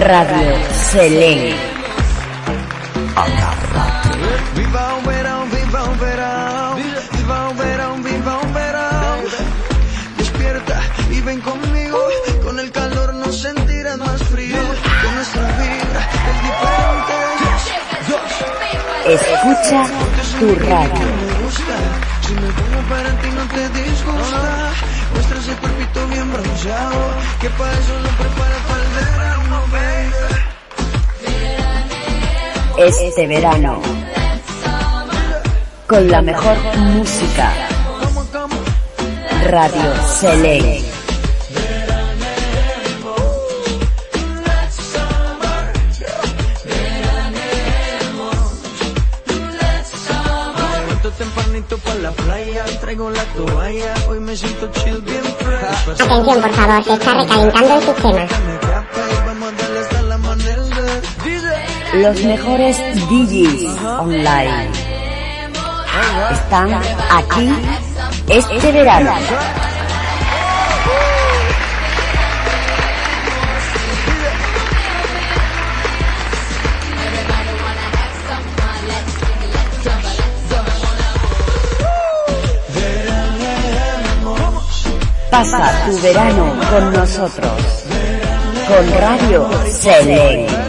Radio Selén. Viva un verón, viva un verón, viva un verón, viva un verón. Despierta y ven conmigo, con el calor nos sentirás más frío. Con nuestra vibra es diferente. Escucha tu radio. Me gusta, si me pongo para ti no te disgusta. Muestra ese cuerpito bien bronceado, que para eso lo preparas Este verano. Con la mejor música. Radio fresh. Atención, por favor, se está recalentando el sistema. Los mejores DJs online. Están aquí este verano. Pasa tu verano con nosotros. Con Radio Selén.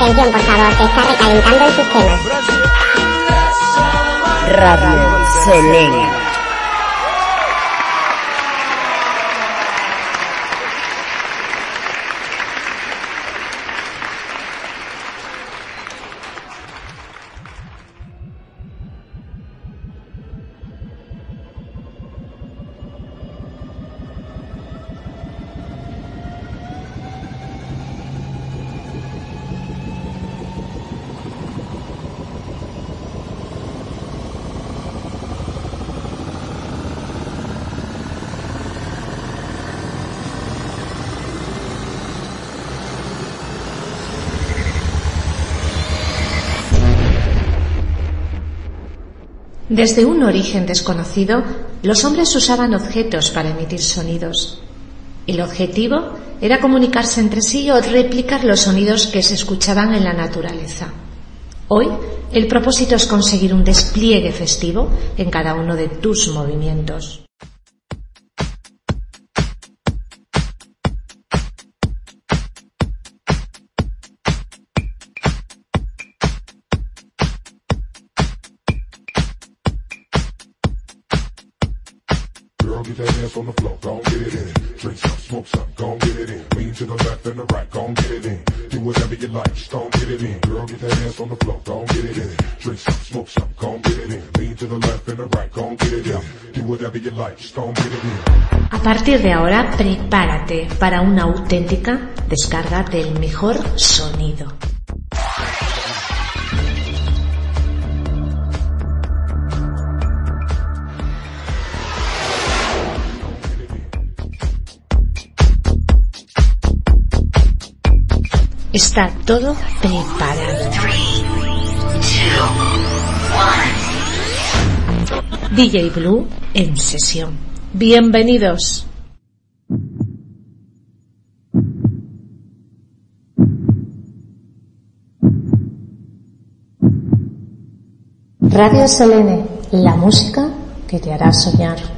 Atención, por favor, se está recalentando el sistema. Radio Selén. Desde un origen desconocido, los hombres usaban objetos para emitir sonidos. El objetivo era comunicarse entre sí o replicar los sonidos que se escuchaban en la naturaleza. Hoy, el propósito es conseguir un despliegue festivo en cada uno de tus movimientos. The right, gon' get it in. Do whatever you like, just gon' get it in. Girl, get that ass on the floor, gon' get it in. Drink some, smoke some, gon' get it in. Lean to the left and the right, gon' get it in. Do whatever you like, just gon' get it in. A partir de ahora, prepárate para una auténtica descarga del mejor sonido. Está todo preparado. DJ Blue en sesión. Bienvenidos. Radio Selene, la música que te hará soñar.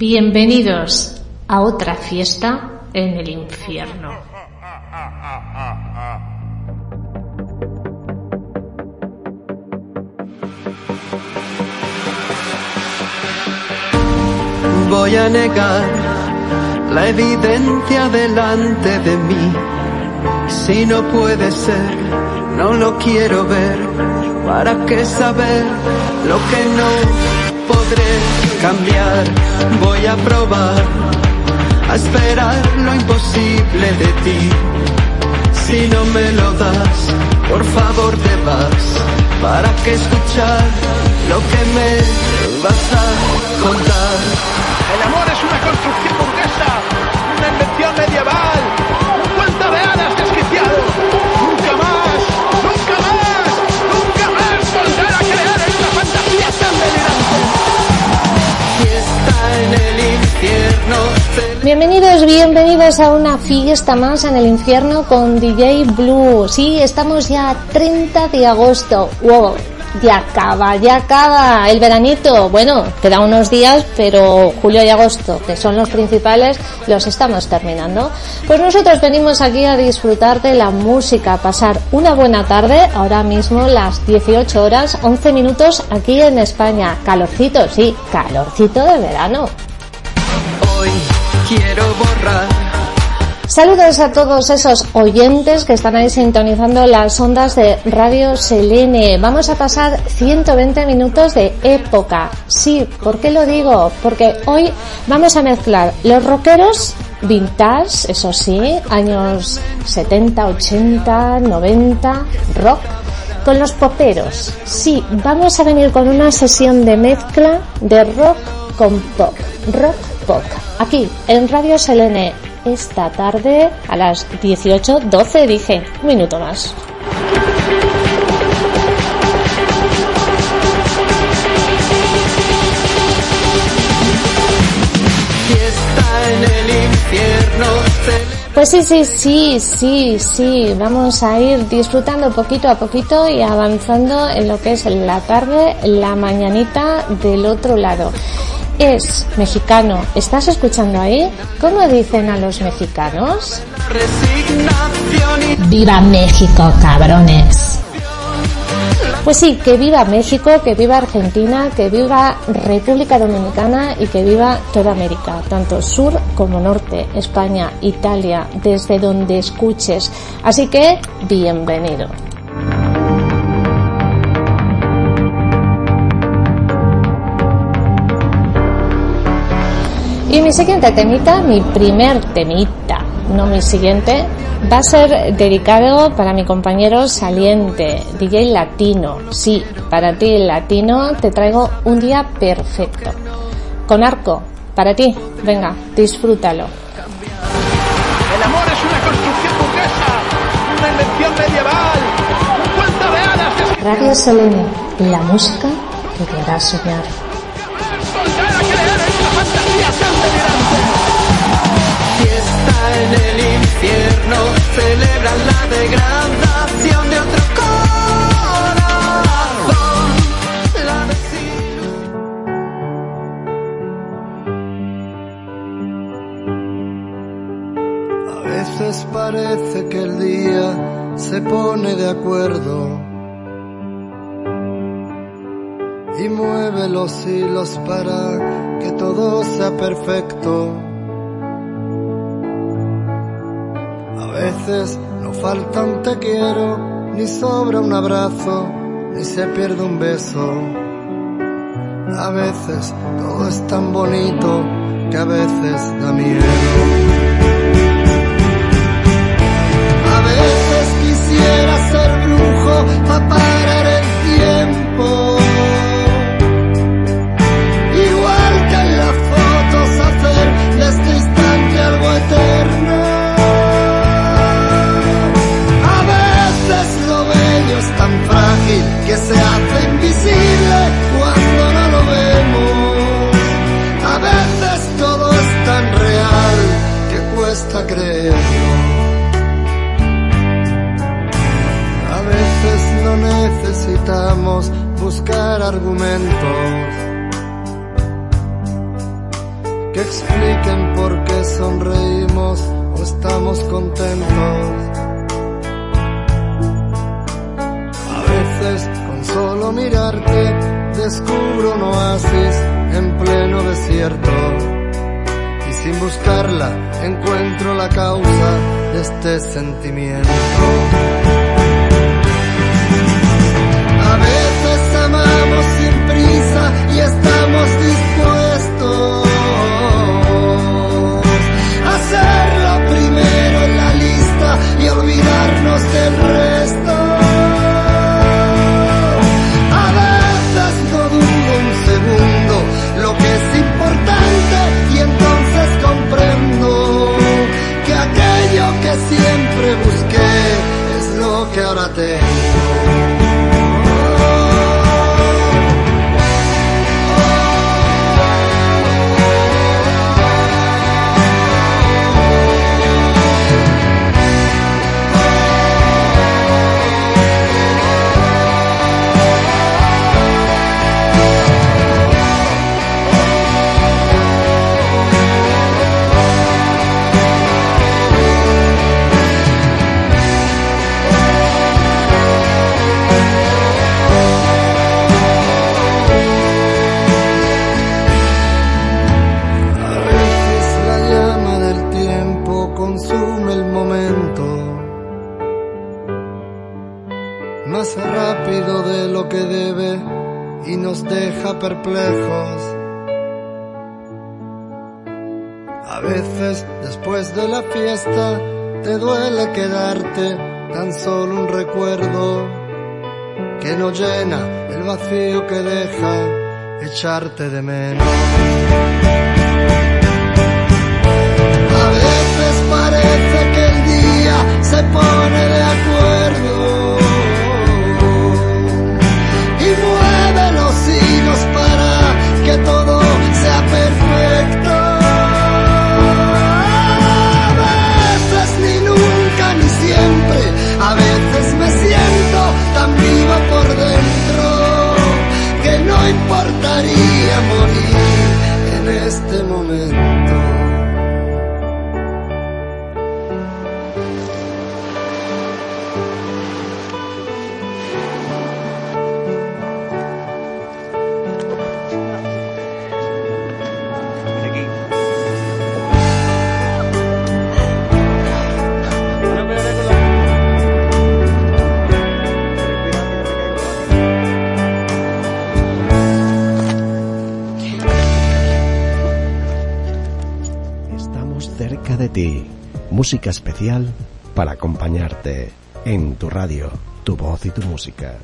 Bienvenidos a otra fiesta en el infierno. voy a negar la evidencia delante de mí. Si no puede ser, no lo quiero ver. ¿Para qué saber lo que no podré cambiar? Voy a probar a esperar lo imposible de ti. Si no me lo das, por favor te vas. ¿Para qué escuchar lo que me vas a contar? El amor es una construcción burguesa, una invención medieval, Bienvenidos, bienvenidos a una fiesta más en el infierno con DJ Blue. Sí, estamos ya 30 de agosto. Wow, ya acaba, ya acaba el veranito. Bueno, quedan unos días, pero julio y agosto, que son los principales, los estamos terminando. Pues nosotros venimos aquí a disfrutar de la música, pasar una buena tarde, ahora mismo las 18 horas, 11 minutos aquí en España. Calorcito, sí, calorcito de verano. Hoy quiero borrar Saludos a todos esos oyentes que están ahí sintonizando las ondas de Radio Selene. Vamos a pasar 120 minutos de época. Sí, ¿por qué lo digo? Porque hoy vamos a mezclar los rockeros vintage, eso sí, años 70, 80, 90, rock, con los poperos. Sí, vamos a venir con una sesión de mezcla de rock con pop, rock Aquí, en Radio Selene, esta tarde a las 18.12 dije, un minuto más. Pues sí, sí, sí, sí, sí, vamos a ir disfrutando poquito a poquito y avanzando en lo que es la tarde, la mañanita del otro lado. Es mexicano, ¿estás escuchando ahí? ¿Cómo dicen a los mexicanos? ¡Viva México, cabrones! Pues sí, que viva México, que viva Argentina, que viva República Dominicana y que viva toda América, tanto sur como norte, España, Italia, desde donde escuches. Así que, bienvenido. Y mi siguiente temita, mi primer temita, no mi siguiente, va a ser dedicado para mi compañero saliente, DJ Latino. Sí, para ti Latino te traigo un día perfecto. Con arco, para ti, venga, disfrútalo. El amor es una construcción burguesa, una invención medieval, un cuento de hadas. Radio Selene, la música que te hará soñar. Celebran la degradación de otro corazón. La. A veces parece que el día se pone de acuerdo y mueve los hilos para que todo sea perfecto. Veces no falta un te quiero, ni sobra un abrazo, ni se pierde un beso. A veces todo es tan bonito que a veces da miedo. A veces quisiera ser brujo para buscar argumentos que expliquen por qué sonreímos o estamos contentos. A veces con solo mirarte descubro un oasis en pleno desierto y sin buscarla encuentro la causa de este sentimiento. A veces amamos sin prisa y estamos dispuestos a hacerlo primero en la lista y olvidarnos del resto. A veces no dudo un segundo lo que es importante y entonces comprendo que aquello que siempre busqué es lo que ahora te perplejos. A veces después de la fiesta te duele quedarte tan solo un recuerdo que no llena el vacío que deja echarte de menos. A veces parece importaría morir en este momento. Música especial para acompañarte en tu radio, tu voz y tu música.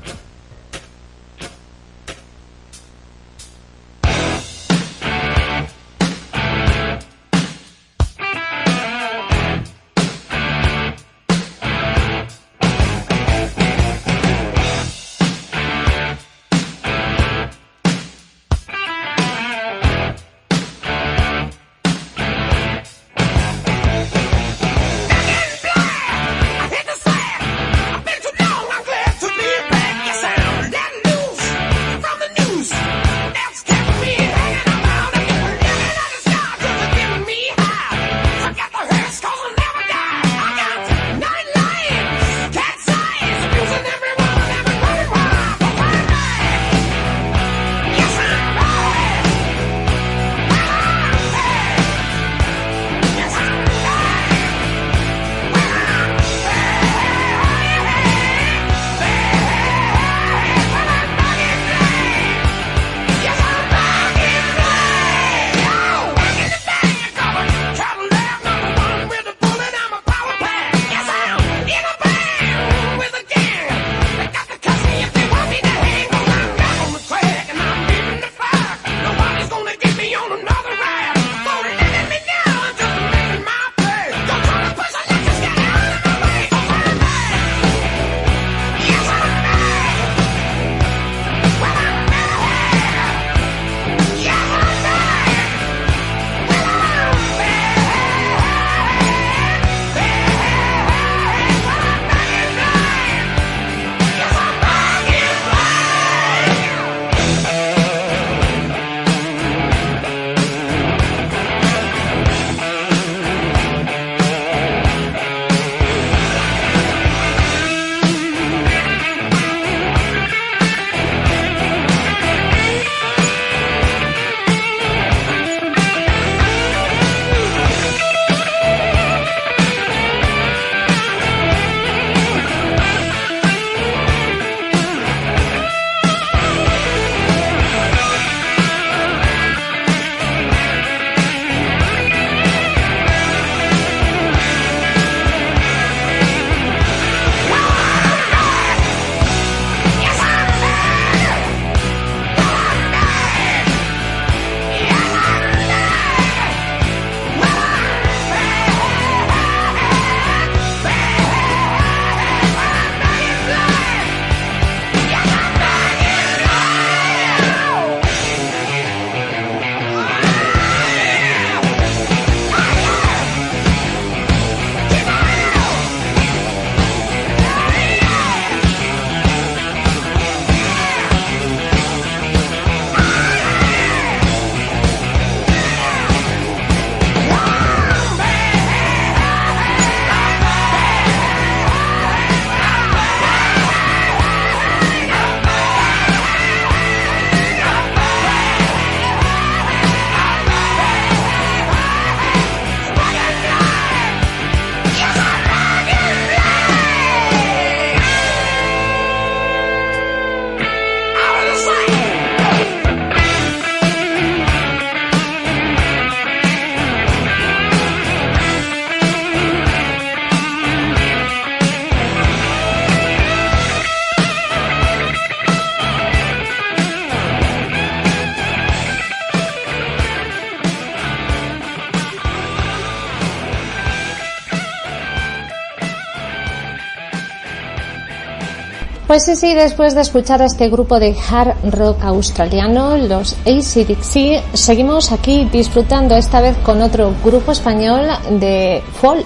Pues sí, sí, después de escuchar a este grupo de hard rock australiano, los ACDC, seguimos aquí disfrutando esta vez con otro grupo español de folk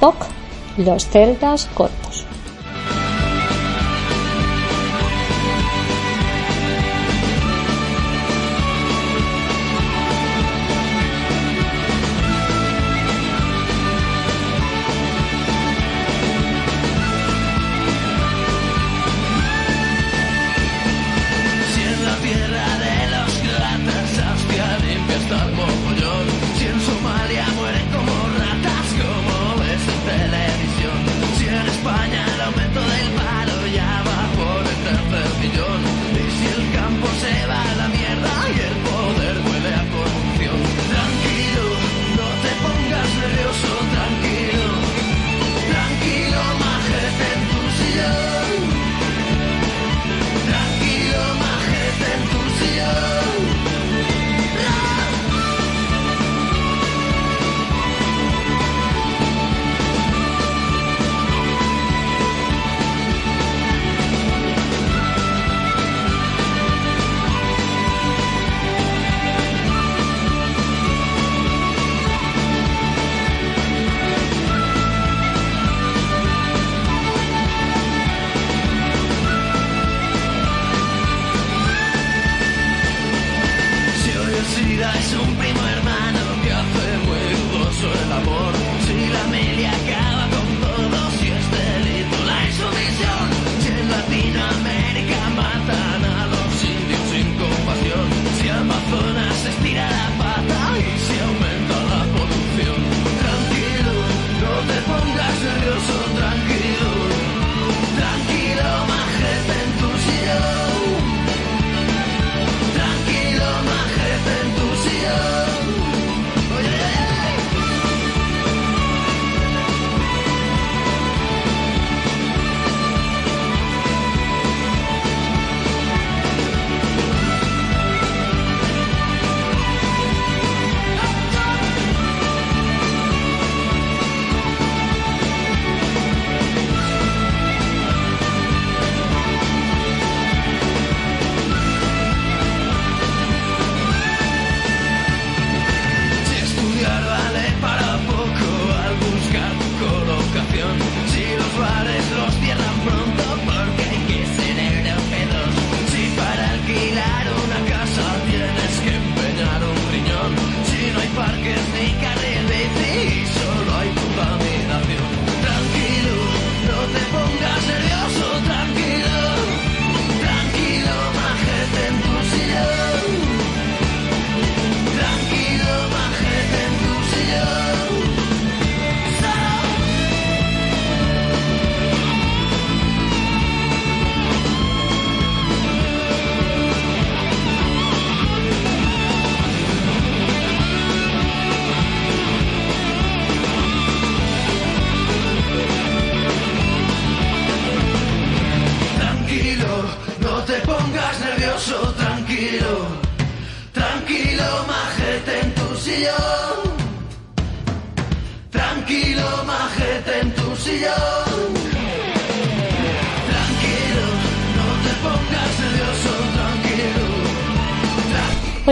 pop, los celtas cortos.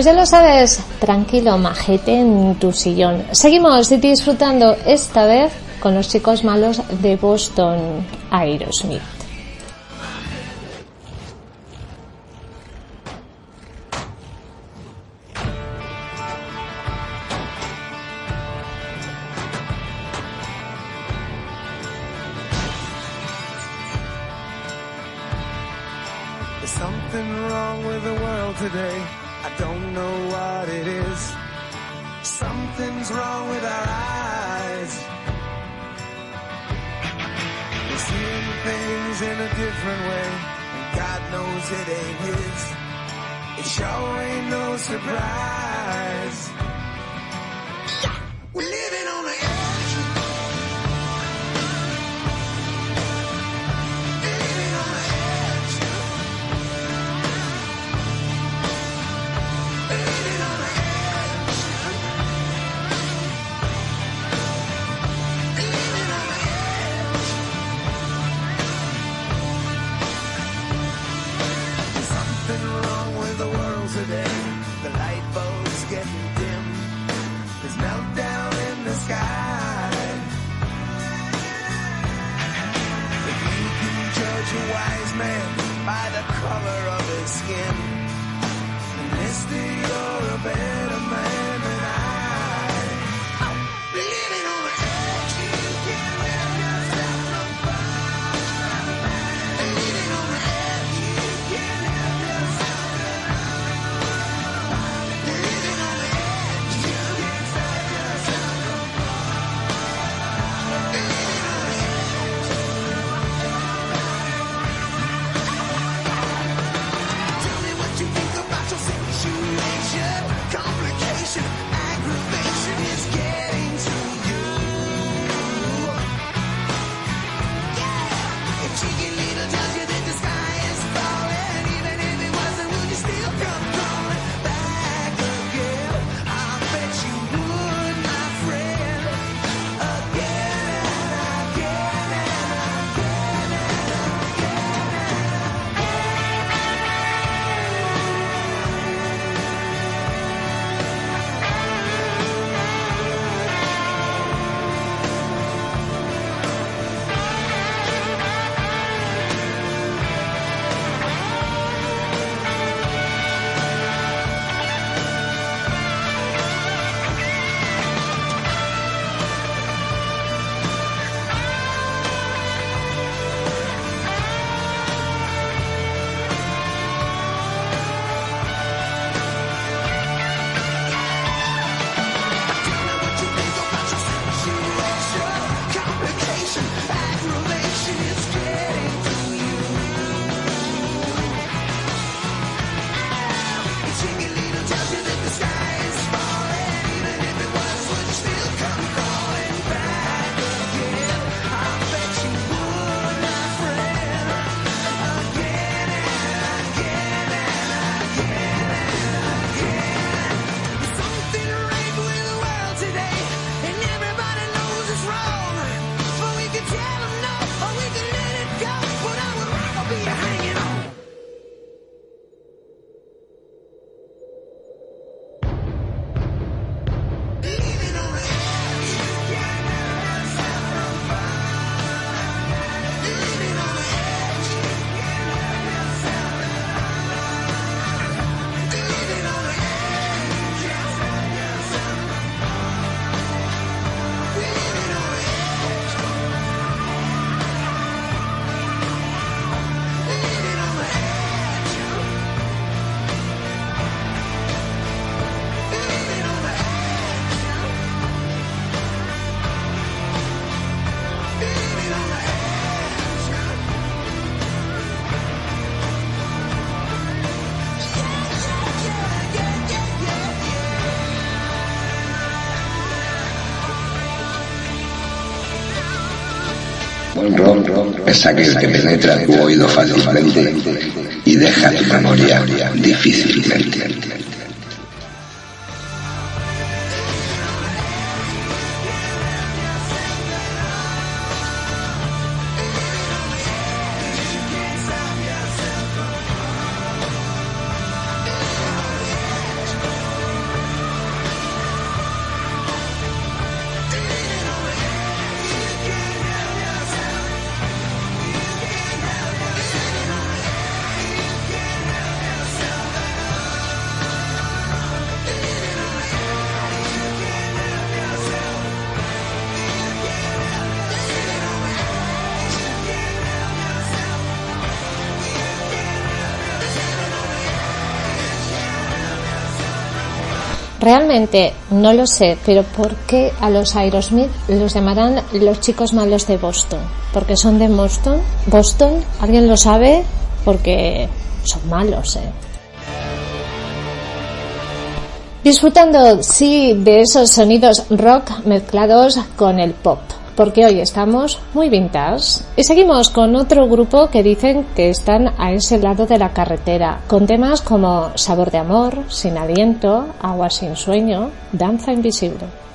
Ya lo sabes, tranquilo, majete en tu sillón. Seguimos disfrutando esta vez con los chicos malos de Boston, Aerosmith. mensajes que penetra tu oído fácilmente y deja tu memoria difícilmente. Realmente no lo sé, pero ¿por qué a los Aerosmith los llamarán los chicos malos de Boston? ¿Porque son de Boston? ¿Boston? ¿Alguien lo sabe? Porque son malos, ¿eh? Disfrutando, sí, de esos sonidos rock mezclados con el pop porque hoy estamos muy vintage. Y seguimos con otro grupo que dicen que están a ese lado de la carretera, con temas como Sabor de Amor, Sin Aliento, Agua Sin Sueño, Danza Invisible.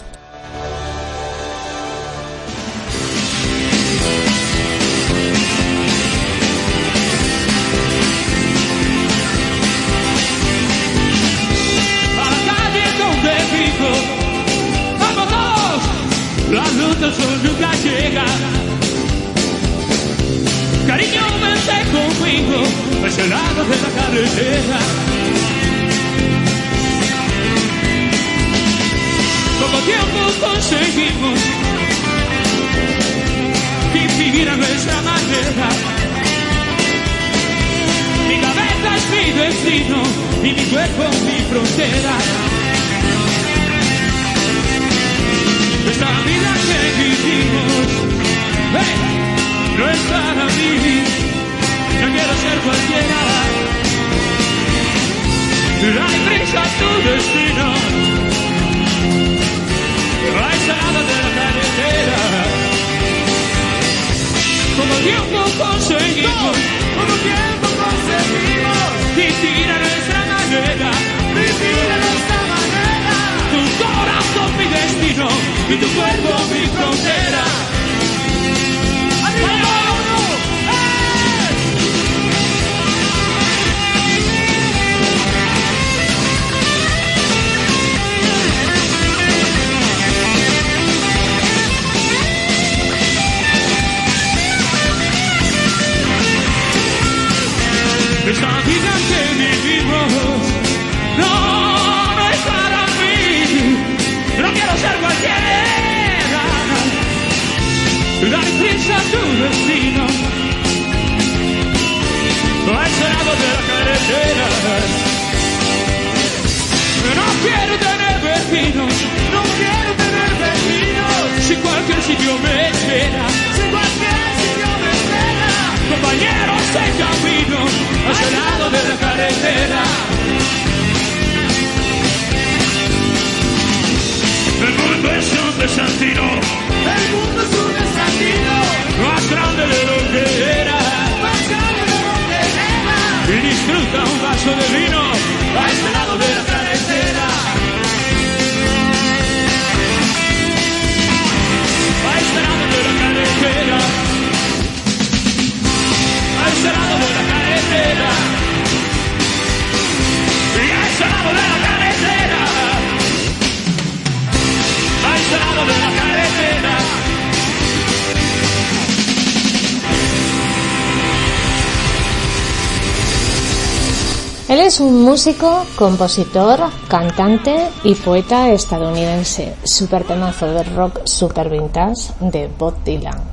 Músico, compositor, cantante y poeta estadounidense. Super temazo de rock super vintage de Bob Dylan.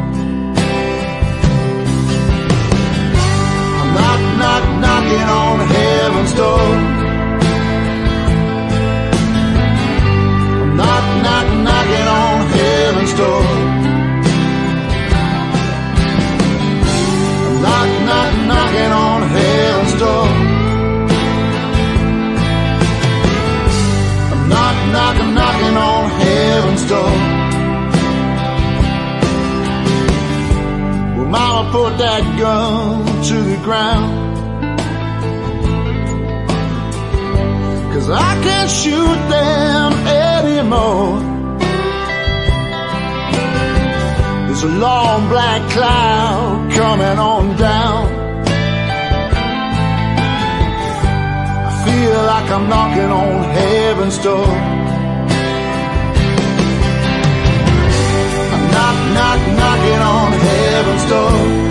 Knock, knocking on heaven's door. Knock, knock, knocking on heaven's door. Knock, knock, knocking on heaven's door. Knock, knock, knocking on heaven's door. Mama put that gun to the ground. Cause I can't shoot them anymore. There's a long black cloud coming on down. I feel like I'm knocking on heaven's door. I'm knock, knock, knocking on heaven's door.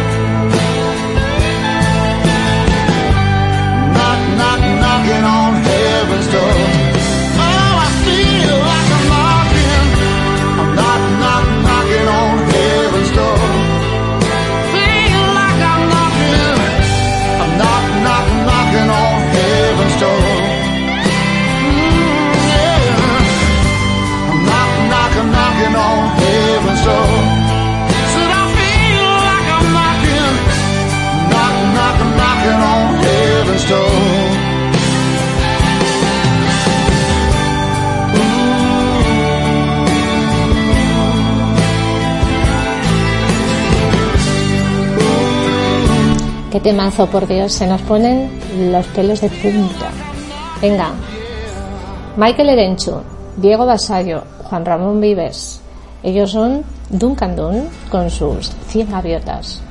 Qué temazo, por Dios, se nos ponen los pelos de punta. Venga, Michael Erenchu, Diego Basallo, Juan Ramón Vives. Ellos son Duncan Dun con sus 100 gaviotas.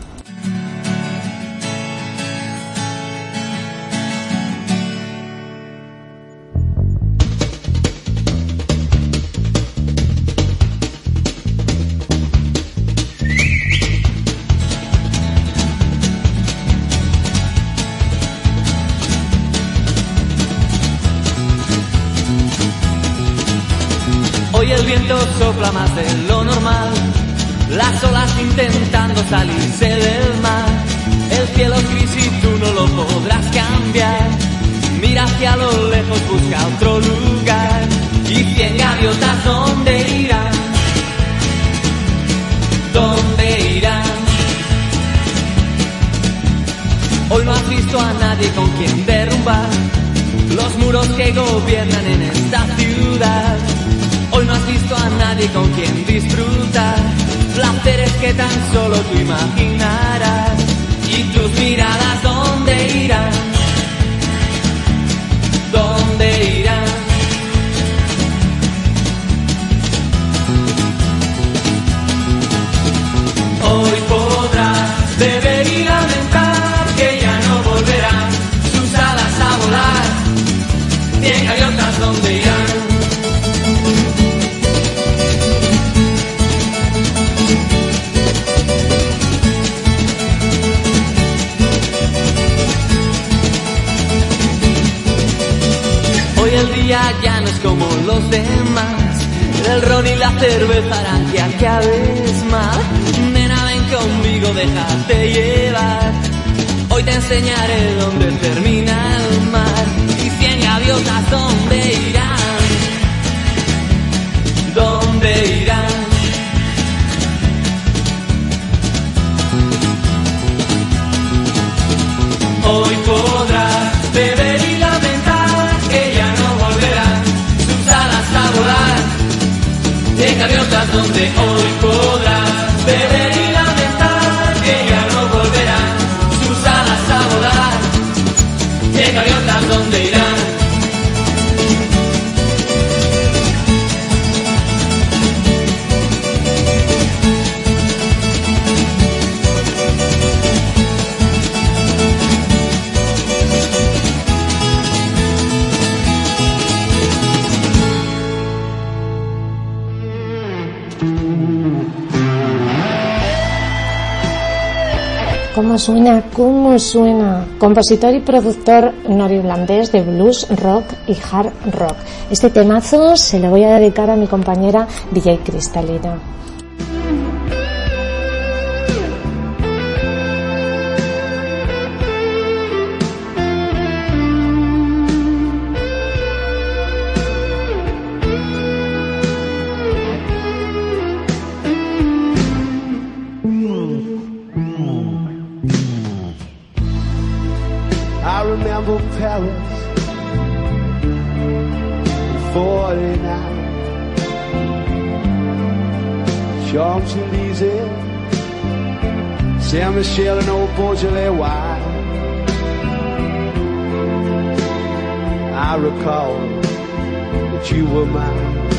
compositor y productor norirlandés de blues, rock y hard rock. Este temazo se lo voy a dedicar a mi compañera DJ Cristalina. mùa màng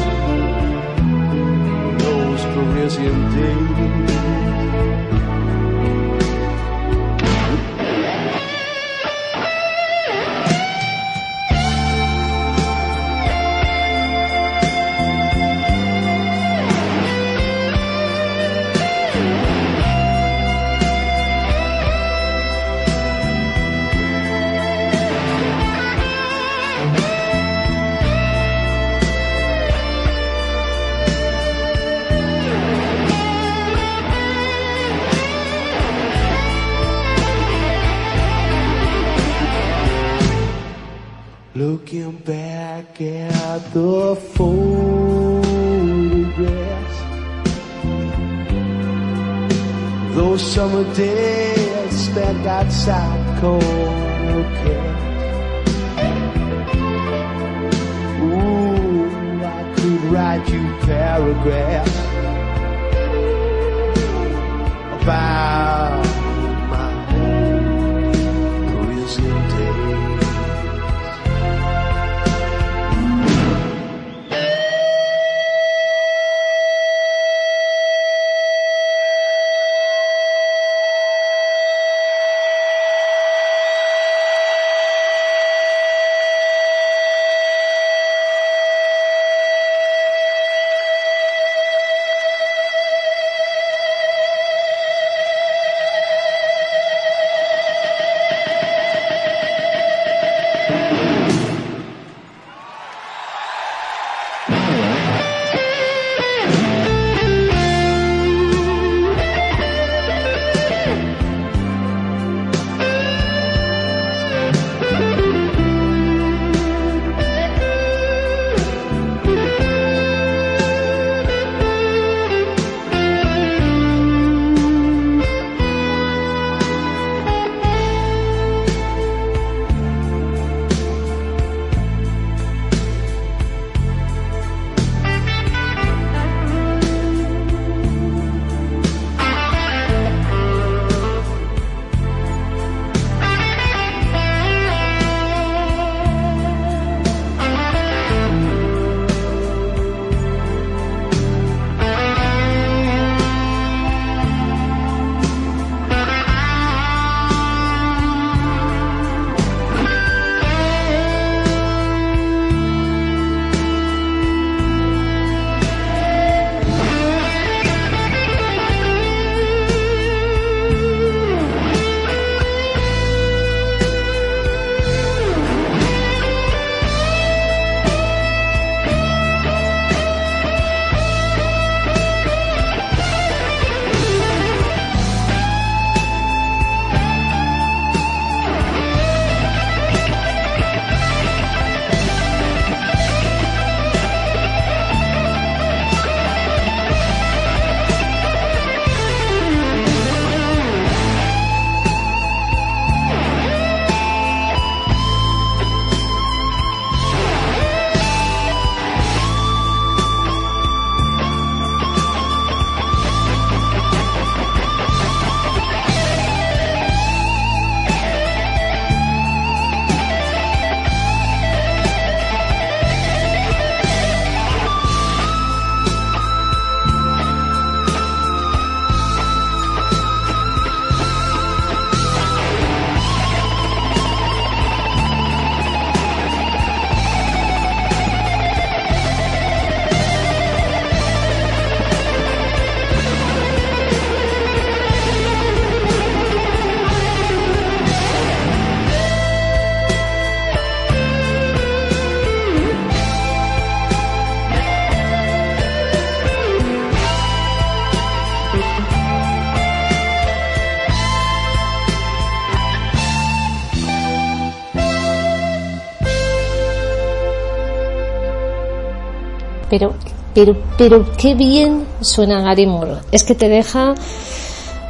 Pero, pero qué bien suena Gary Moore. Es que te deja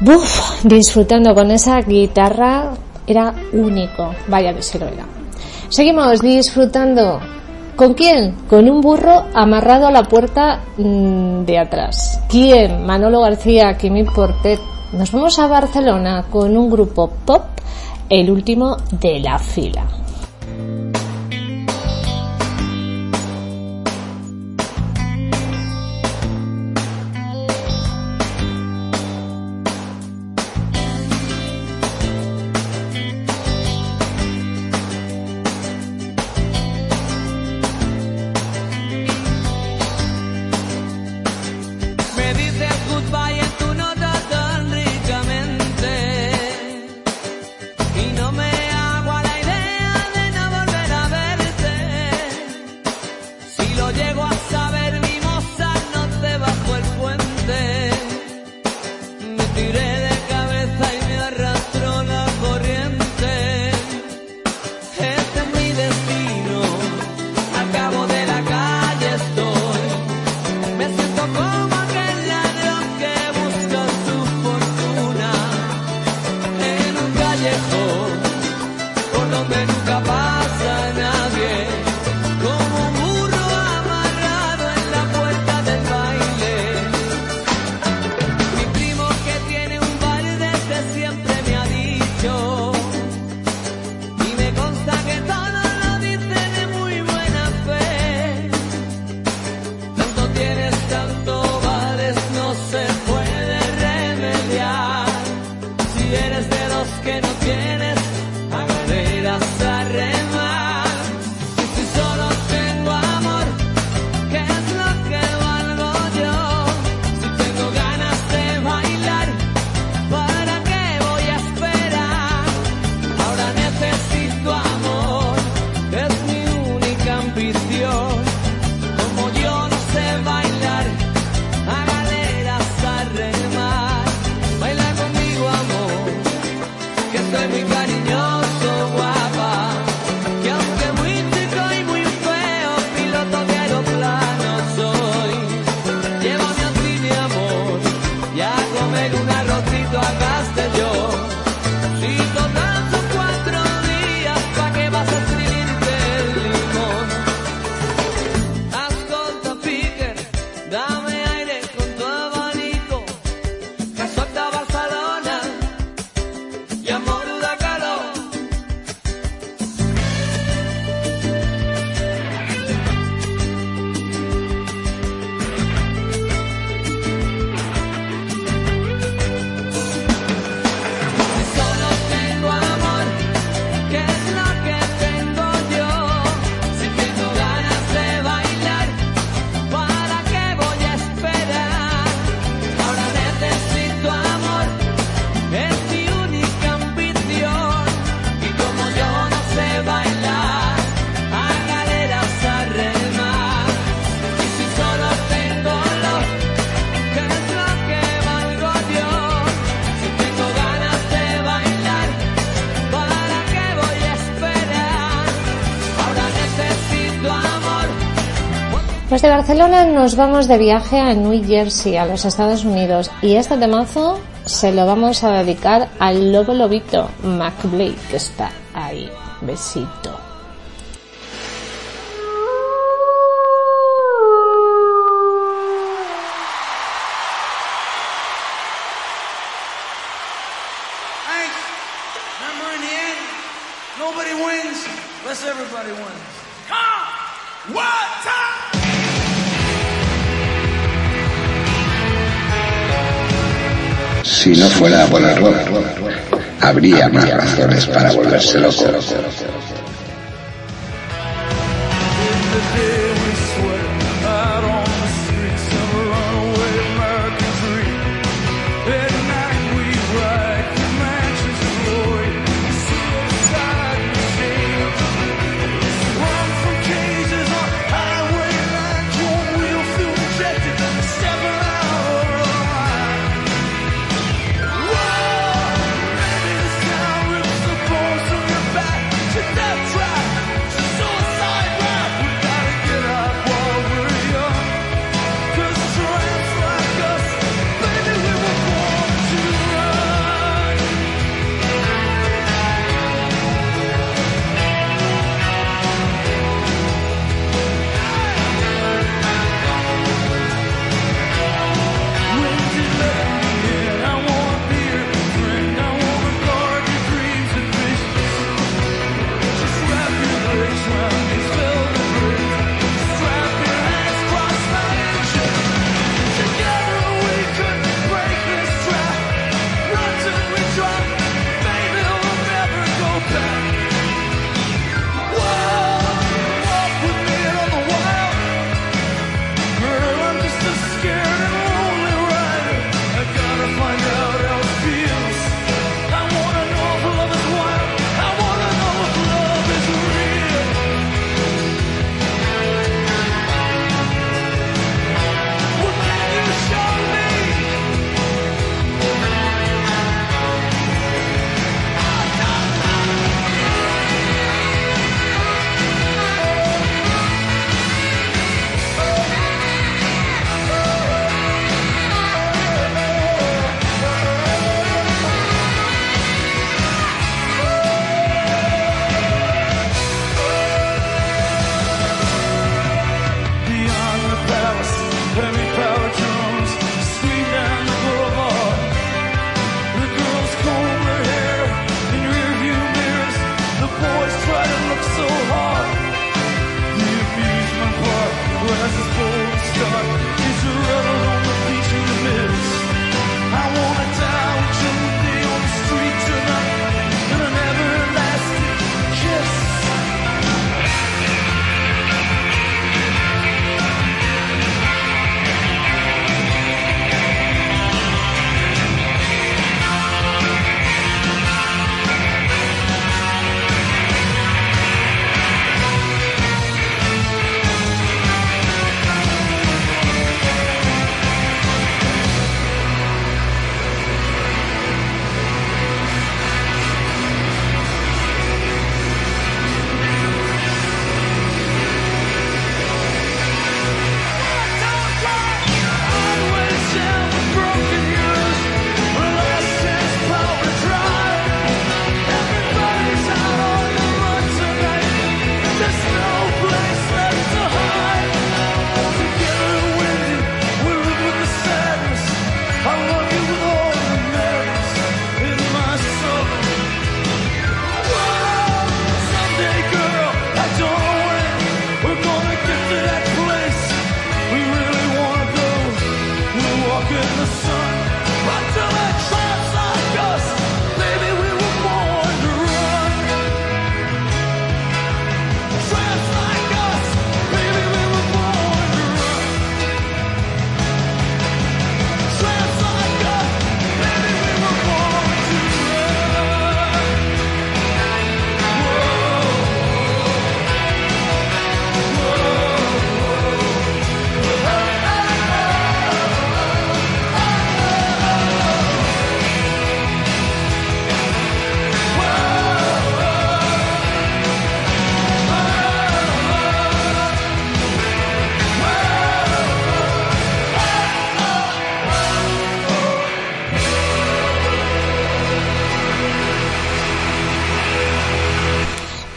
uf, disfrutando con esa guitarra. Era único. Vaya que se lo era. Seguimos disfrutando. ¿Con quién? Con un burro amarrado a la puerta mm, de atrás. ¿Quién? Manolo García, Kimi Portet. Nos vamos a Barcelona con un grupo pop, el último de la fila. Desde Barcelona nos vamos de viaje a New Jersey, a los Estados Unidos, y este temazo se lo vamos a dedicar al lobo lobito McBlade, que está ahí. Besito. Nobody wins unless everybody wins. Come! What? Si no fuera por el habría más razones para volverse loco.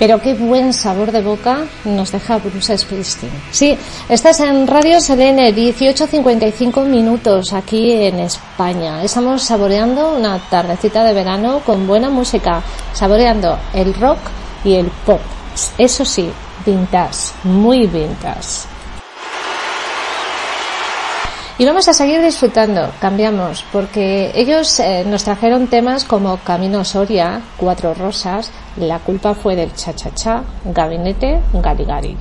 pero qué buen sabor de boca nos deja Bruce Springsteen. Sí, estás en Radio Selene, 18.55 minutos aquí en España. Estamos saboreando una tardecita de verano con buena música, saboreando el rock y el pop. Eso sí, vintage, muy vintage. Y vamos a seguir disfrutando, cambiamos, porque ellos eh, nos trajeron temas como Camino Soria, Cuatro Rosas, la culpa fue del cha-cha-cha, gabinete, gari-gari.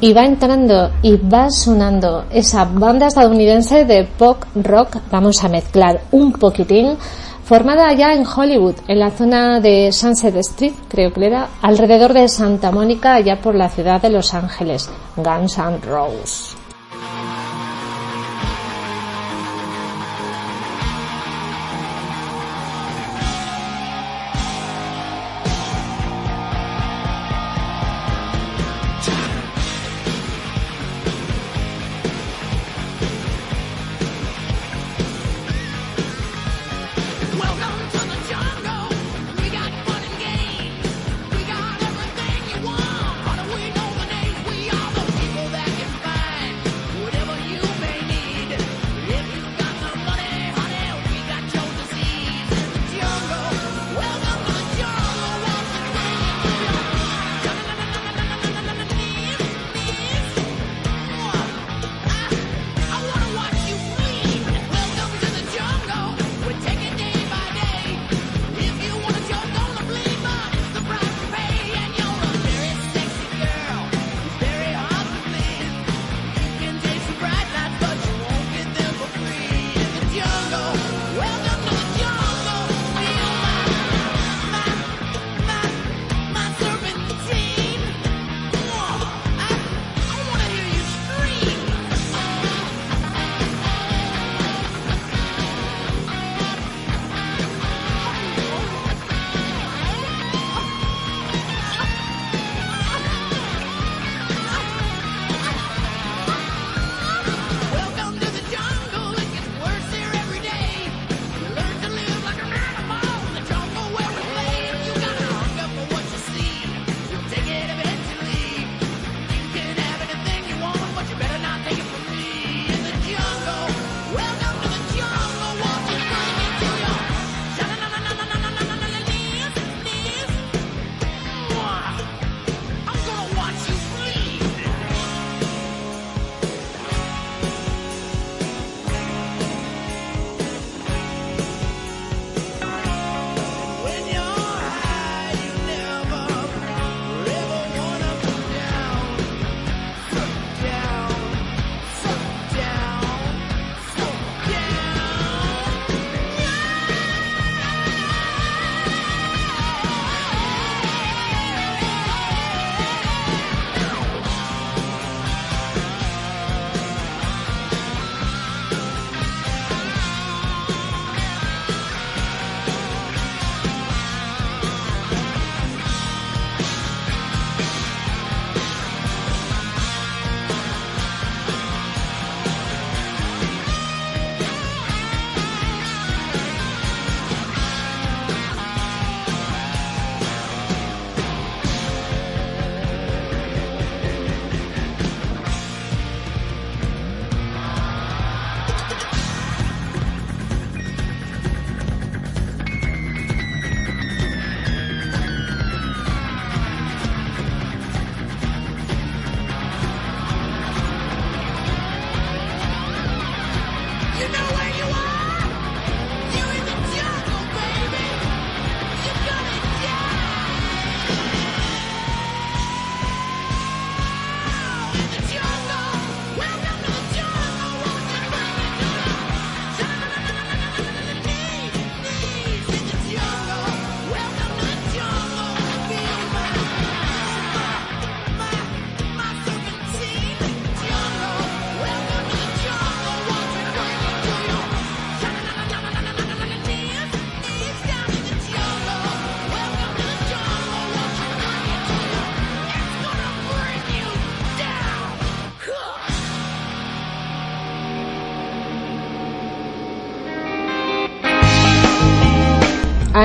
y va entrando y va sonando esa banda estadounidense de pop rock, vamos a mezclar un poquitín, formada ya en Hollywood, en la zona de Sunset Street, creo que era, alrededor de Santa Mónica, allá por la ciudad de Los Ángeles, Guns N' Roses.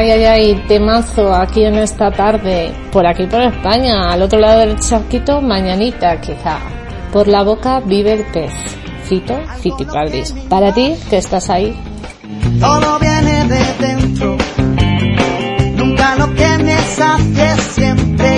Ay, ay, ay, temazo aquí en esta tarde, por aquí por España, al otro lado del charquito, mañanita quizá. Por la boca vive el pez. Fito, Fitipaldis. Para ti, que estás ahí. Todo viene de dentro. Nunca lo que me sacie, siempre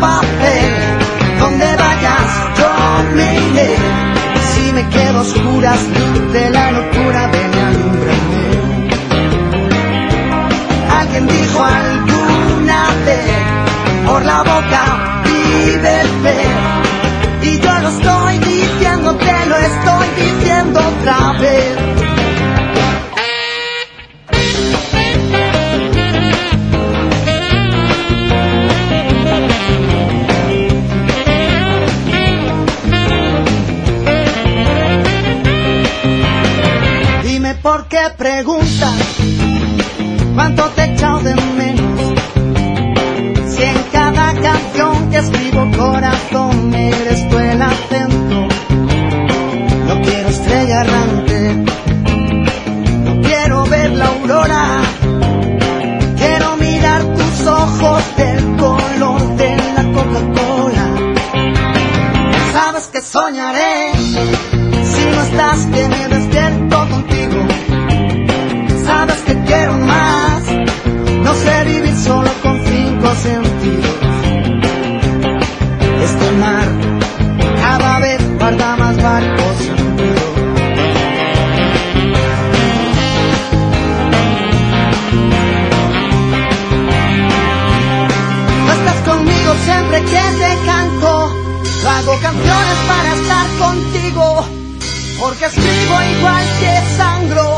Donde vayas, yo me iré. Si me quedo oscuras, de la locura, ven y alúmbrame. Alguien dijo alguna vez, por la boca vive fe. Y yo lo estoy diciendo, te lo estoy diciendo otra vez. Por qué preguntas cuánto te he echado de menos. Si en cada canción que escribo corazón eres tú el acento. No quiero estrella errante, solo con cinco sentidos. Este mar cada vez guarda más barcos estás conmigo siempre que te canto. Hago canciones para estar contigo. Porque escribo igual que sangro.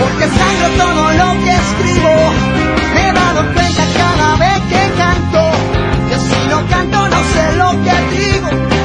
Porque sangro todo lo que escribo. Cuenta cada vez que canto. Que si no canto no sé lo que digo.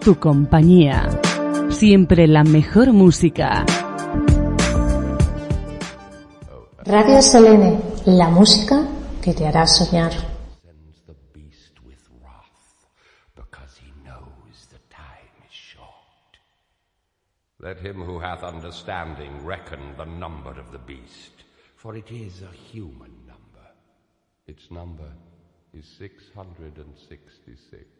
Tu compañía. Siempre la mejor música. Radio Selene, la música que te hará soñar. Let him who hath understanding reckon the number of the beast, for it is a human number. Its number is 666.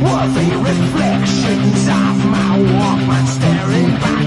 Worthy reflections of my Walkman staring back?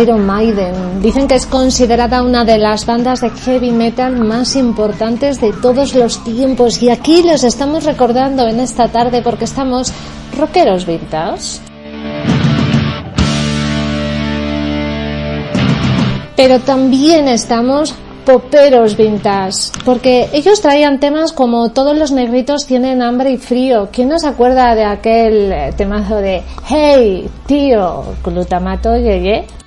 Iron Maiden. Dicen que es considerada una de las bandas de heavy metal más importantes de todos los tiempos y aquí les estamos recordando en esta tarde porque estamos rockeros vintage. Pero también estamos poperos vintage, porque ellos traían temas como todos los negritos tienen hambre y frío. ¿Quién nos acuerda de aquel eh, temazo de Hey, tío, glutamato, yeye? Ye?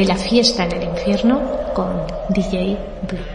de la fiesta en el infierno con DJ Blue.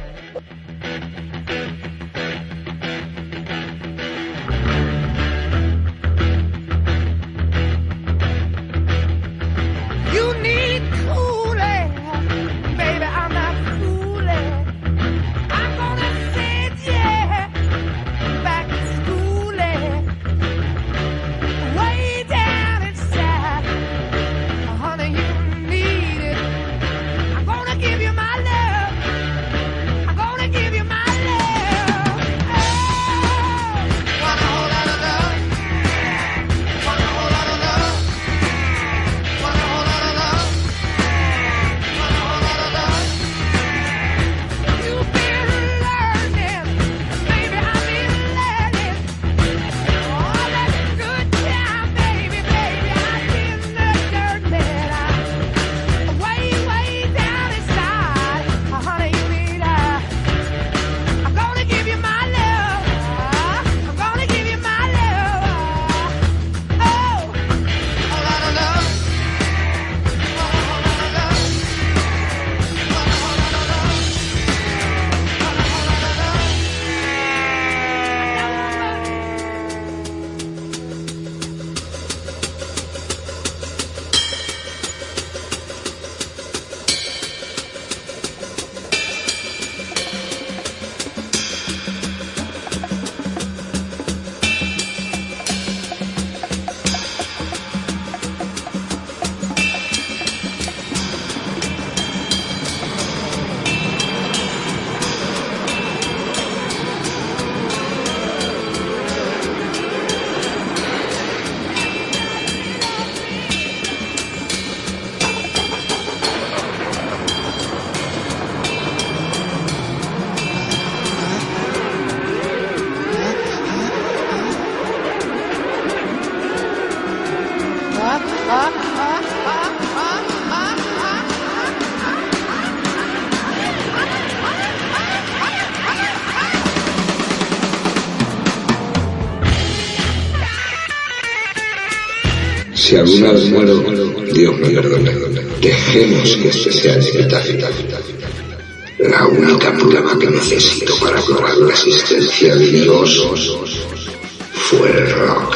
Si alguna vez muero, Dios me perdone. Dejemos que este sea el epitafio. La única prueba que necesito para probar la existencia de Dios fue el rock.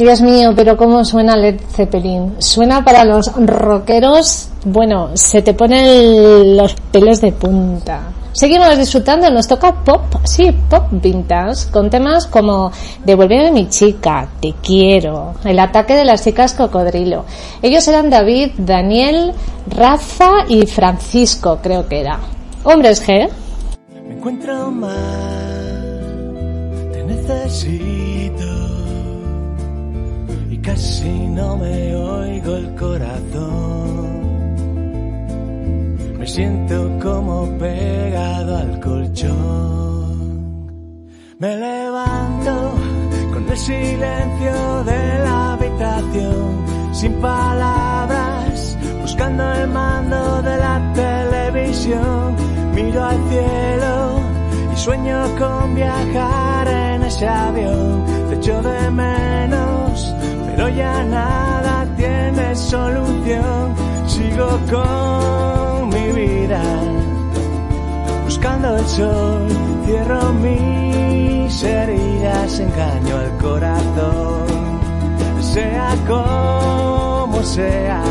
Dios mío, pero cómo suena Led Zeppelin. Suena para los rockeros, bueno, se te ponen los pelos de punta. Seguimos disfrutando, nos toca pop, sí, pop vintage, con temas como Devuélveme mi chica, Te quiero, El ataque de las chicas cocodrilo. Ellos eran David, Daniel, Rafa y Francisco, creo que era. Hombres G. Me encuentro casi no me oigo el corazón. Me siento como pegado al colchón. Me levanto con el silencio de la habitación, sin palabras, buscando el mando de la televisión. Miro al cielo y sueño con viajar en ese avión. Te echo de menos, ya nada tiene solución. Sigo con mi vida, buscando el sol. Cierro mis heridas, engaño al corazón. Sea como sea,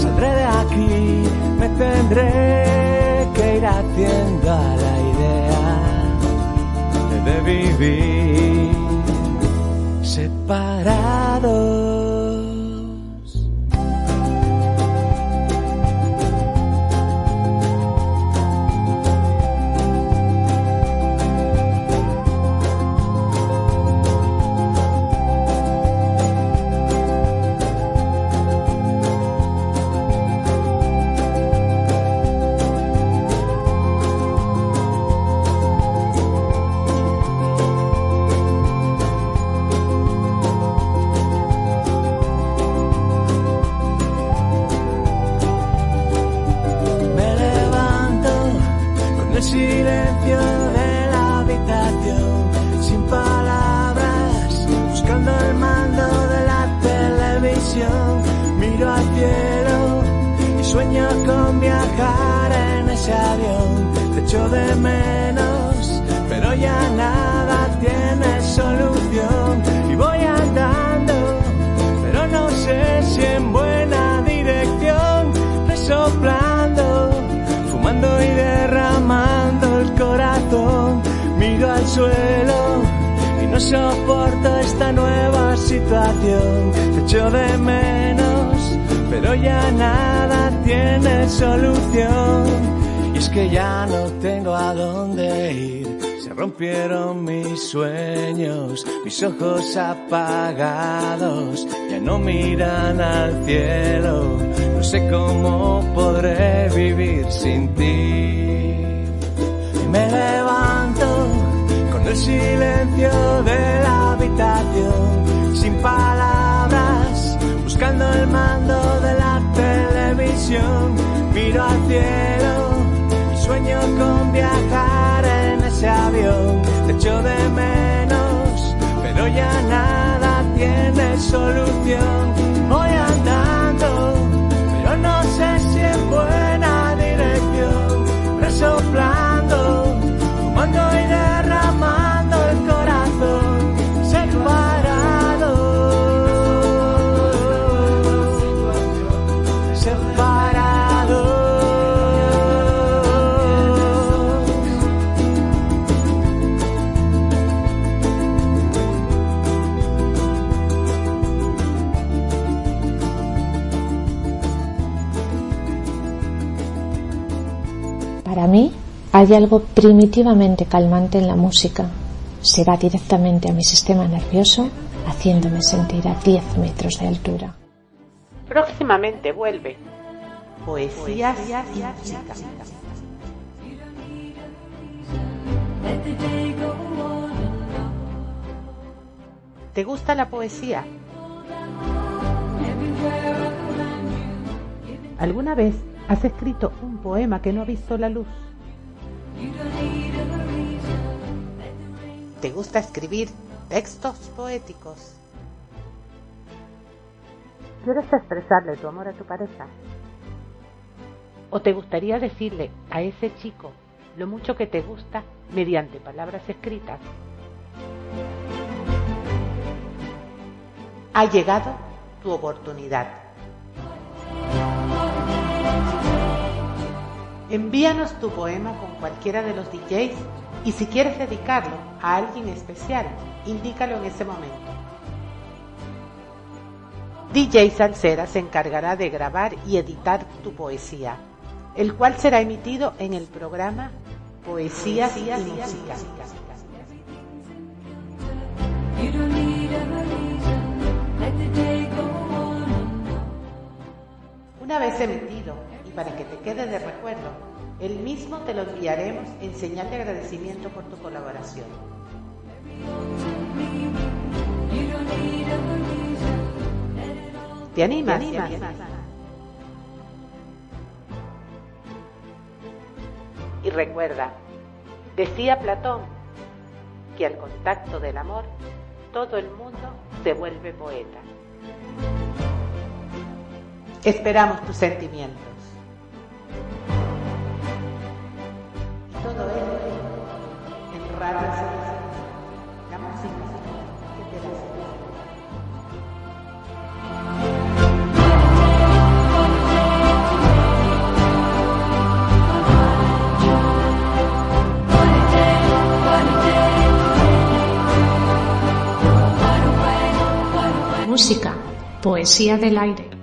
saldré de aquí, me tendré que ir haciendo a la idea de vivir separados. Que ya no tengo a dónde ir. Se rompieron mis sueños, mis ojos apagados, ya no miran al cielo. No sé cómo podré vivir sin ti. Me levanto con el silencio de la habitación, sin palabras, buscando el mando de la televisión. Miro al cielo con viajar en ese avión. Te echo de menos, pero ya nada tiene solución. Hay algo primitivamente calmante en la música. Se va directamente a mi sistema nervioso, haciéndome sentir a 10 metros de altura. Próximamente vuelve. Poesías y música. ¿Te gusta la poesía? ¿Alguna vez has escrito un poema que no ha visto la luz? ¿Te gusta escribir textos poéticos? ¿Quieres expresarle tu amor a tu pareja? ¿O te gustaría decirle a ese chico lo mucho que te gusta mediante palabras escritas? Ha llegado tu oportunidad. Envíanos tu poema con cualquiera de los DJs y si quieres dedicarlo a alguien especial, indícalo en ese momento. DJ Salsera se encargará de grabar y editar tu poesía, el cual será emitido en el programa Poesías y Música. Una vez emitido para que te quede de recuerdo, el mismo te lo enviaremos en señal de agradecimiento por tu colaboración. You don't need a reason, let it all ¿Te animas? Y recuerda, decía Platón que al contacto del amor todo el mundo se vuelve poeta. Esperamos tus sentimientos. Todo ello en Radio la música que te sentido. Música, poesía del aire.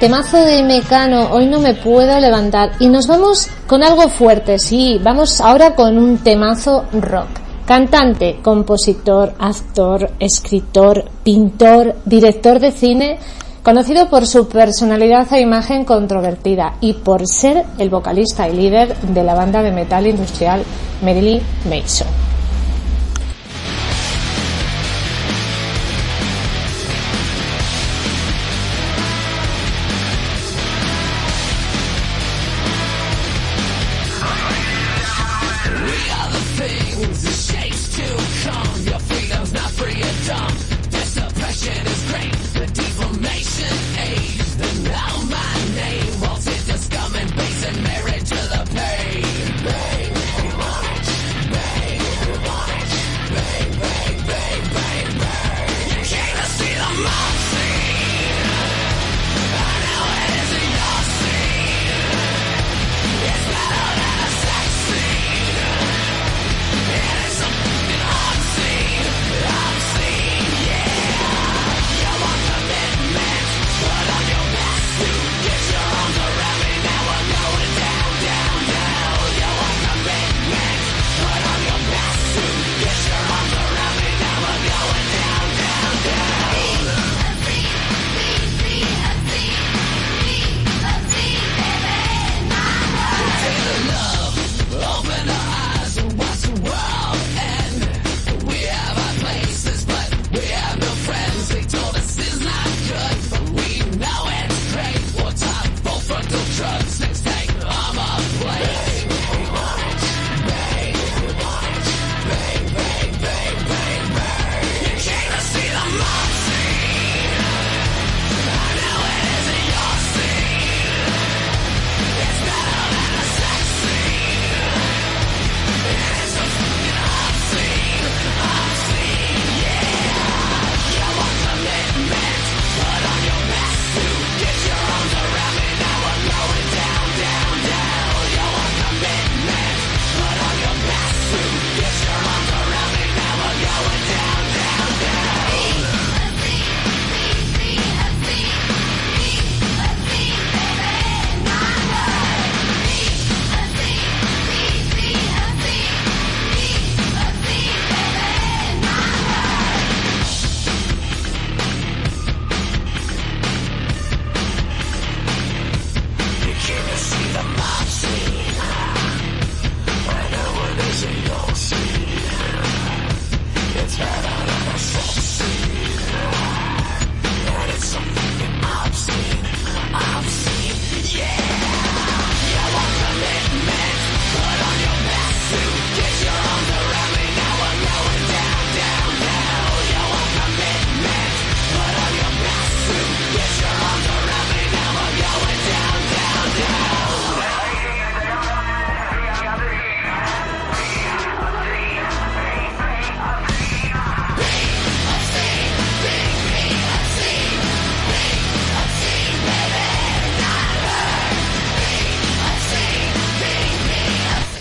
Temazo de Mecano, hoy no me puedo levantar. Y nos vamos con algo fuerte, sí, vamos ahora con un temazo rock. Cantante, compositor, actor, escritor, pintor, director de cine, conocido por su personalidad e imagen controvertida y por ser el vocalista y líder de la banda de metal industrial Marilyn Manson.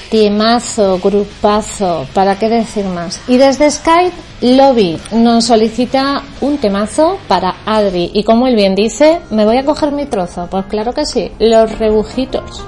Timazo, grupazo, ¿para qué decir más? Y desde Skype, Lobby nos solicita un temazo para Adri. Y como él bien dice, ¿me voy a coger mi trozo? Pues claro que sí, los rebujitos.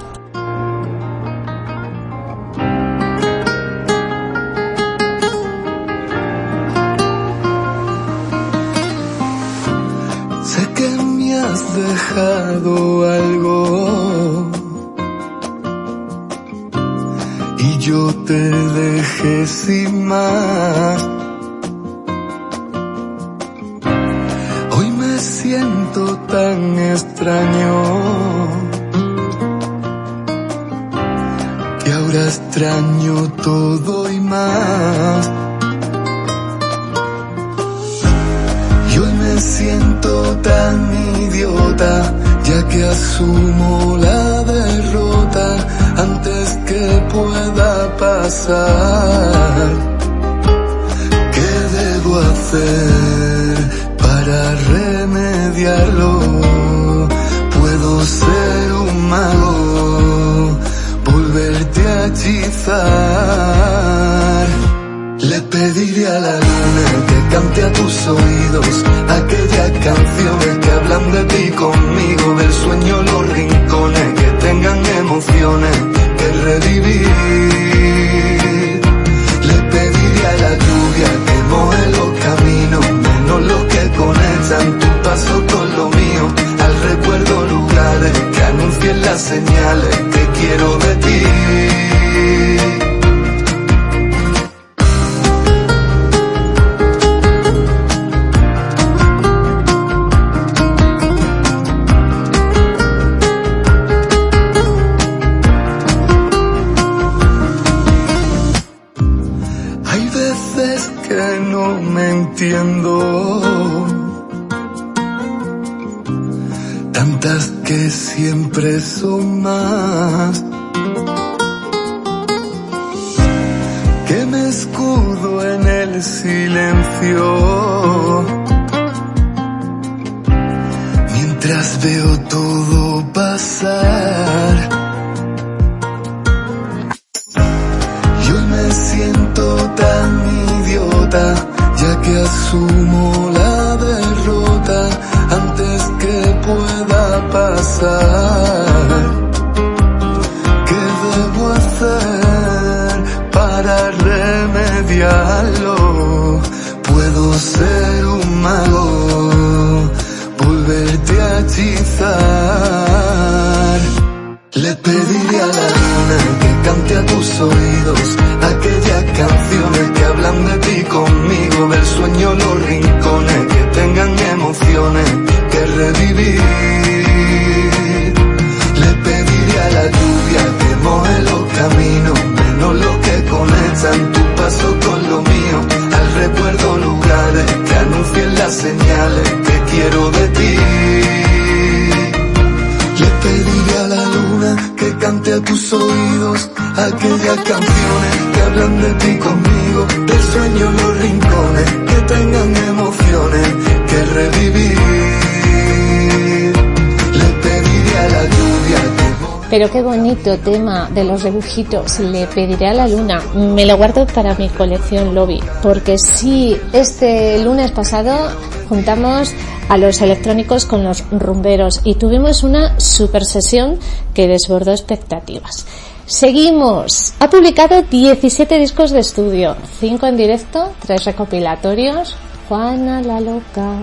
dibujitos, le pediré a la luna, me lo guardo para mi colección lobby, porque sí, este lunes pasado juntamos a los electrónicos con los rumberos y tuvimos una super sesión que desbordó expectativas. Seguimos. Ha publicado 17 discos de estudio, 5 en directo, 3 recopilatorios. Juana la loca.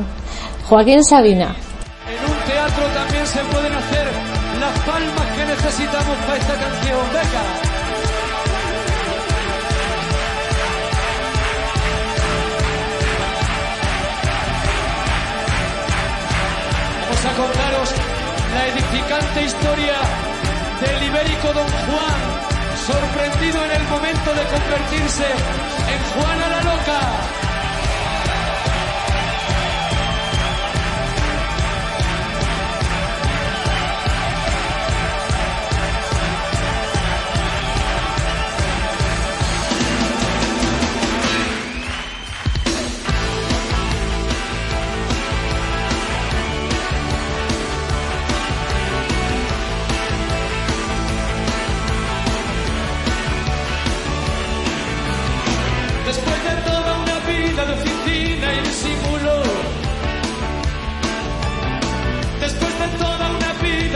Joaquín Sabina necesitamos para esta canción? Venga. Vamos a contaros la edificante historia del ibérico don Juan, sorprendido en el momento de convertirse en Juana la Loca.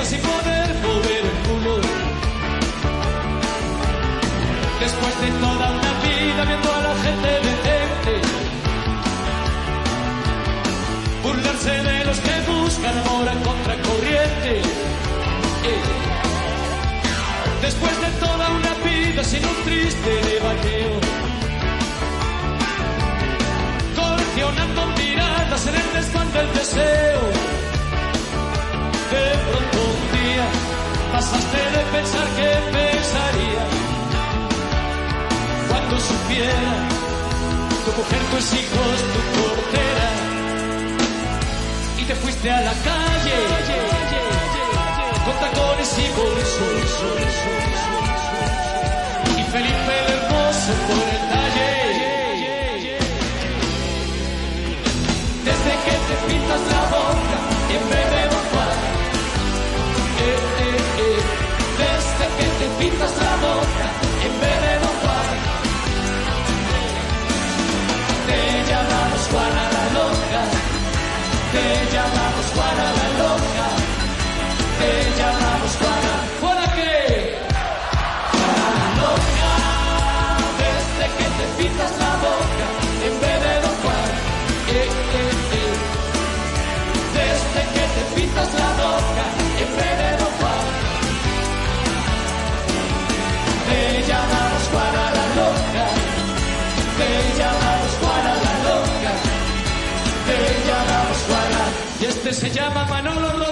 así poder mover el culo. Después de toda una vida viendo a la gente decente, burlarse de los que buscan amor a contracorriente. Después de toda una vida sin un triste devaneo, coleccionando miradas en el desván del deseo. De pronto pasaste de pensar que pensaría. Cuando supiera tu mujer, tus hijos, tu portera y te fuiste a la calle con tacones y bolsos. Y Felipe el hermoso por el Juana la llama Manolo.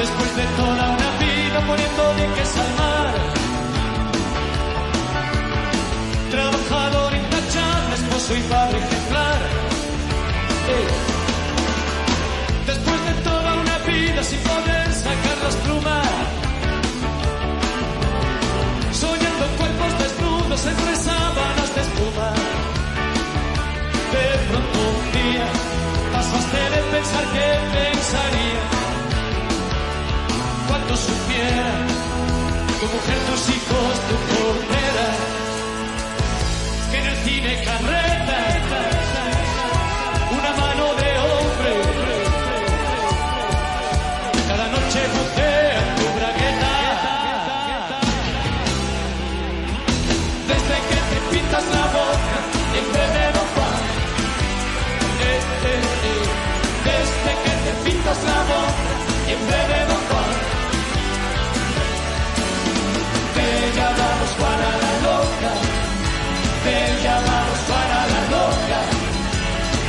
Después de toda una vida poniendo diques al mar, trabajador intachable, esposo y padre ejemplar. Eh. Después de toda una vida sin poder sacar las plumas soñando cuerpos desnudos entre sábanas de espuma. De pronto un día pasaste de pensar que pensaría supiera tu mujer, tus hijos, tu portera, que en el cine carreta te llamamos Juana la loca,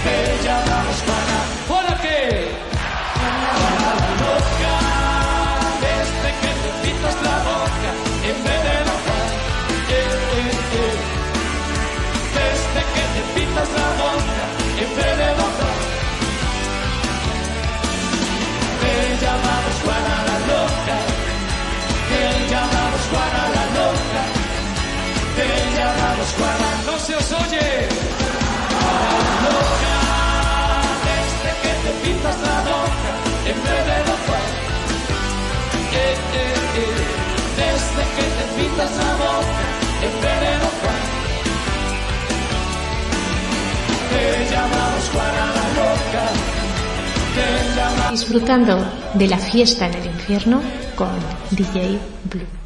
te llamamos Juana. ¿Juana qué? Juana la loca, desde que te pintas la boca en vez de eh. Desde que te pintas la boca en vez de boca Te llamamos Juana la loca Te llamamos Juana la loca Te llamamos No se os oye la loca Desde que te pintas la boca en vez de boca eh, eh, eh. Desde que te pintas la boca en vez de boca Te llamamos Juana la loca Te llamamos Disfrutando de la fiesta en el infierno con DJ Blue.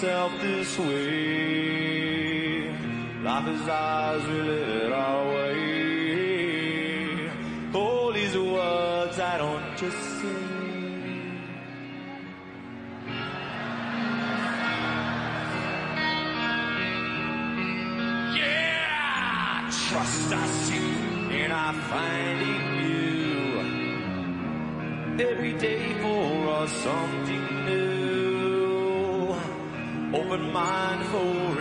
Myself this way. Life is ours, we live it our way. All these words I don't just say. Yeah, trust I see and I find in you. Every day for us something Mine for.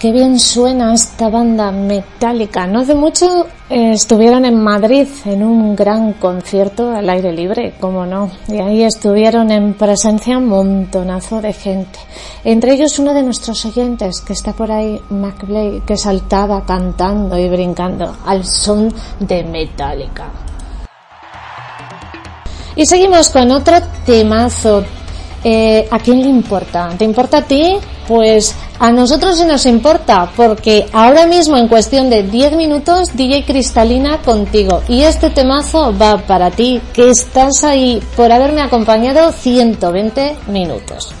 Qué bien suena esta banda metálica. No hace mucho eh, estuvieron en Madrid en un gran concierto al aire libre, como no. Y ahí estuvieron en presencia un montonazo de gente. Entre ellos uno de nuestros oyentes que está por ahí, MacBlay, que saltaba cantando y brincando al son de Metallica. Y seguimos con otro temazo. Eh, ¿A quién le importa? ¿Te importa a ti? Pues a nosotros sí nos importa, porque ahora mismo en cuestión de 10 minutos DJ Cristalina contigo. Y este temazo va para ti, que estás ahí por haberme acompañado 120 minutos.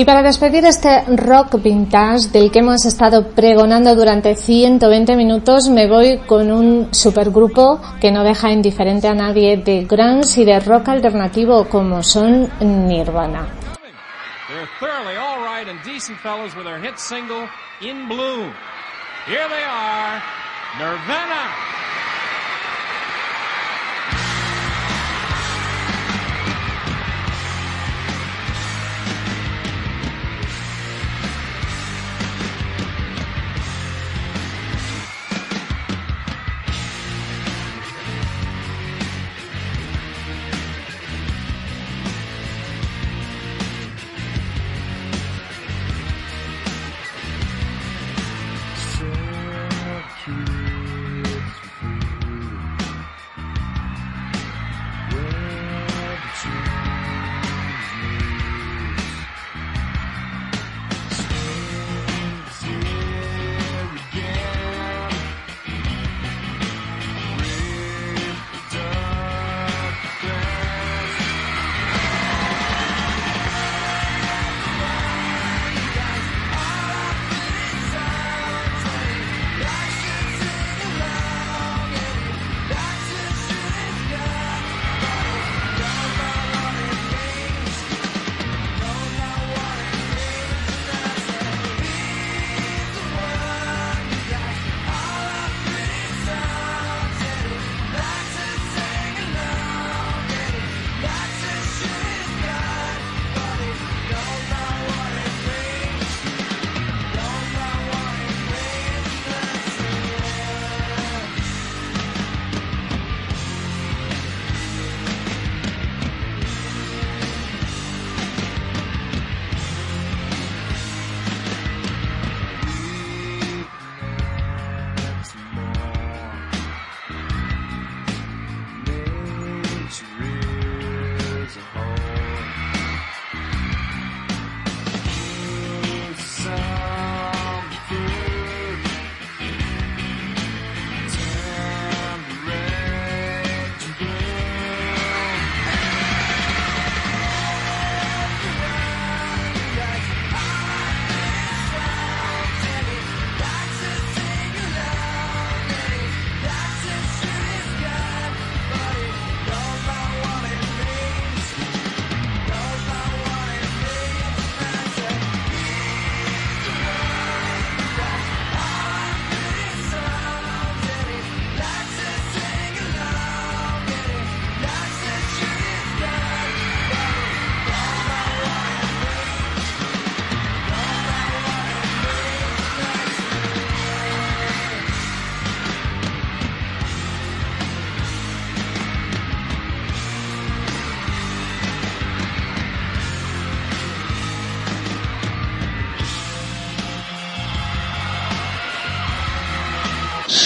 Y para despedir este rock vintage del que hemos estado pregonando durante 120 minutos, me voy con un supergrupo que no deja indiferente a nadie de grunge y de rock alternativo como son Nirvana. They're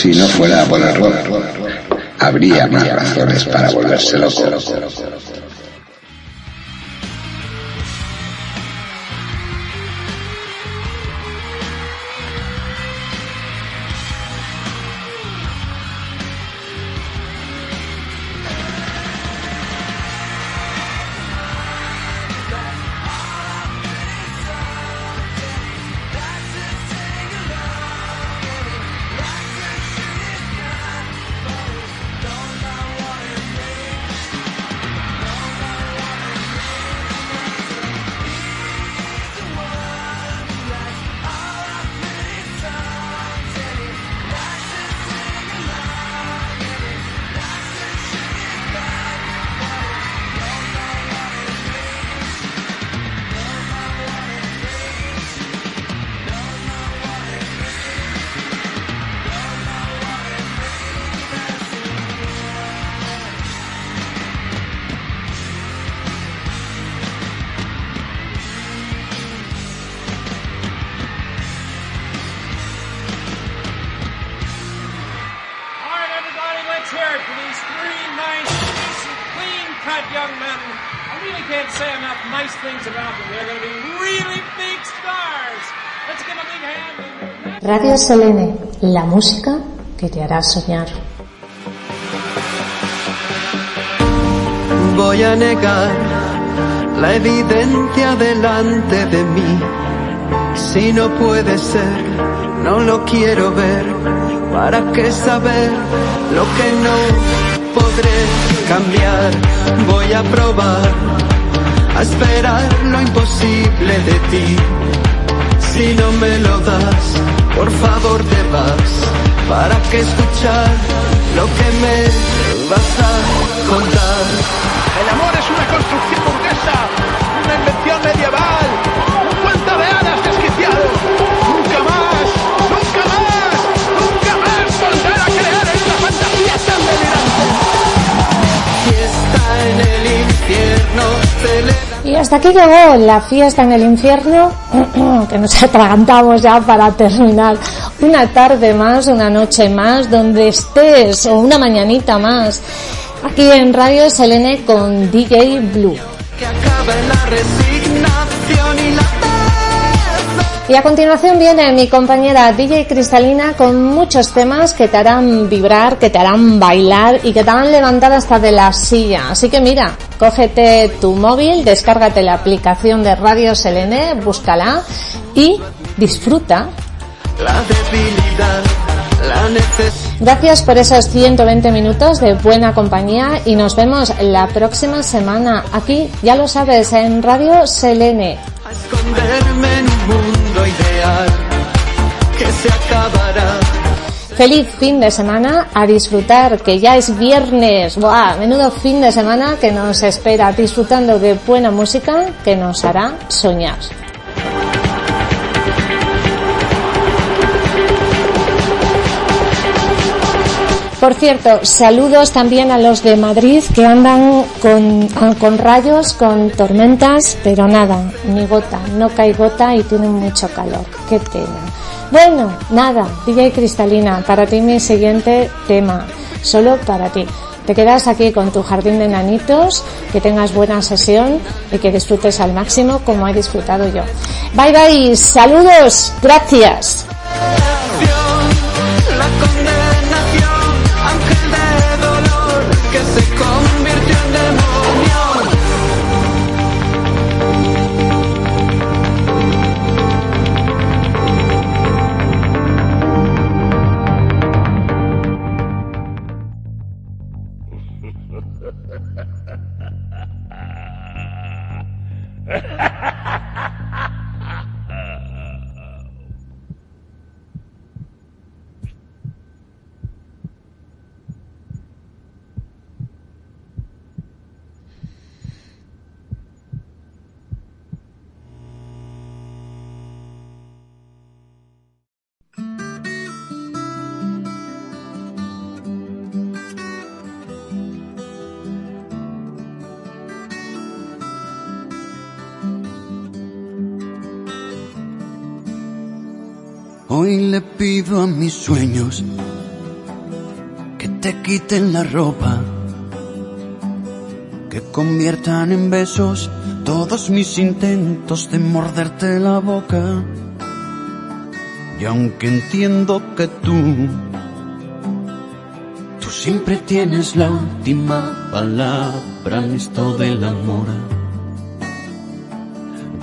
Si no fuera por el rock, habría más razones para volverse loco. Selene, la música que te hará soñar. Voy a negar la evidencia delante de mí. Si no puede ser, no lo quiero ver. ¿Para qué saber lo que no podré cambiar? Voy a probar a esperar lo imposible de ti. Si no me lo das, por favor te vas. ¿Para qué escuchar lo que me vas a contar? El amor es una construcción burguesa, una invención medieval, un cuento de hadas desquiciado. Nunca más, nunca más, nunca más volver a creer en una fantasía tan delirante. Fiesta en el infierno, celebra Y hasta aquí llegó la fiesta en el infierno, que nos atragantamos ya para terminar. Una tarde más, una noche más, donde estés, o una mañanita más. Aquí en Radio Selene con DJ Blue. Y a continuación viene mi compañera DJ Cristalina con muchos temas que te harán vibrar, que te harán bailar y que te harán levantar hasta de la silla. Así que mira, cógete tu móvil, descárgate la aplicación de Radio Selene, búscala y disfruta. la debilidad, la. Gracias por esos 120 minutos de buena compañía y nos vemos la próxima semana aquí, ya lo sabes, en Radio Selene. esconderme en Feliz fin de semana, a disfrutar, que ya es viernes. ¡Buah! Menudo fin de semana que nos espera, disfrutando de buena música que nos hará soñar. Por cierto, saludos también a los de Madrid que andan con, rayos, con tormentas, pero nada, ni gota, no cae gota y tienen mucho calor. Qué pena. Bueno, nada, DJ Cristalina, para ti mi siguiente tema, solo para ti. Te quedas aquí con tu jardín de nanitos, que tengas buena sesión y que disfrutes al máximo como he disfrutado yo. Bye bye, saludos, gracias. A mis sueños que te quiten la ropa, que conviertan en besos todos mis intentos de morderte la boca. Y aunque entiendo que tú, tú siempre tienes la última palabra en esto del amor.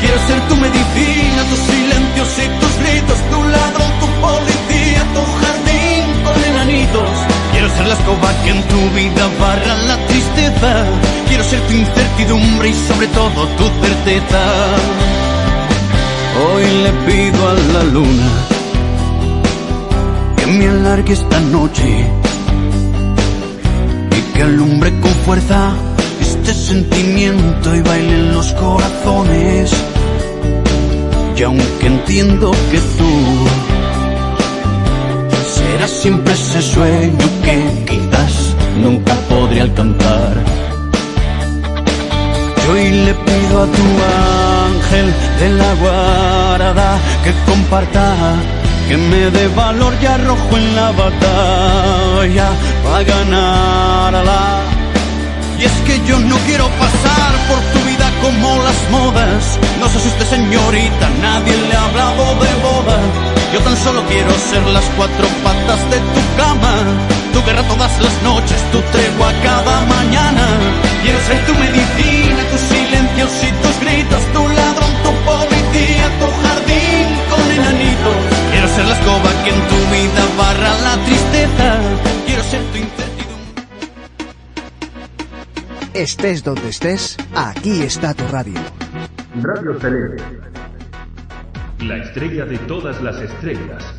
Quiero ser tu medicina, tus silencios y tus gritos, tu ladrón, tu policía, tu jardín con enanitos. Quiero ser la escoba que en tu vida barra la tristeza. Quiero ser tu incertidumbre y sobre todo tu certeza. Hoy le pido a la luna que me alargue esta noche y que alumbre con fuerza este sentimiento y baile en los corazones. Y aunque entiendo que tú serás siempre ese sueño que quizás nunca podré alcanzar, yo hoy le pido a tu ángel de la guarda que comparta, que me dé valor y arrojo en la batalla para ganarla. Y es que yo no quiero pasar por tu vida como las modas. No se asuste señorita, nadie le ha hablado de boda. Yo tan solo quiero ser las cuatro patas de tu cama. Tu guerra todas las noches, tu tregua cada mañana. Quiero ser tu medicina, tus silencios y tus gritos. Tu ladrón, tu policía, tu jardín con enanitos. Quiero ser la escoba que en tu vida barra la tristeza. Quiero ser tu incertidumbre. Estés donde estés, aquí está tu radio. Radio Selene. La estrella de todas las estrellas.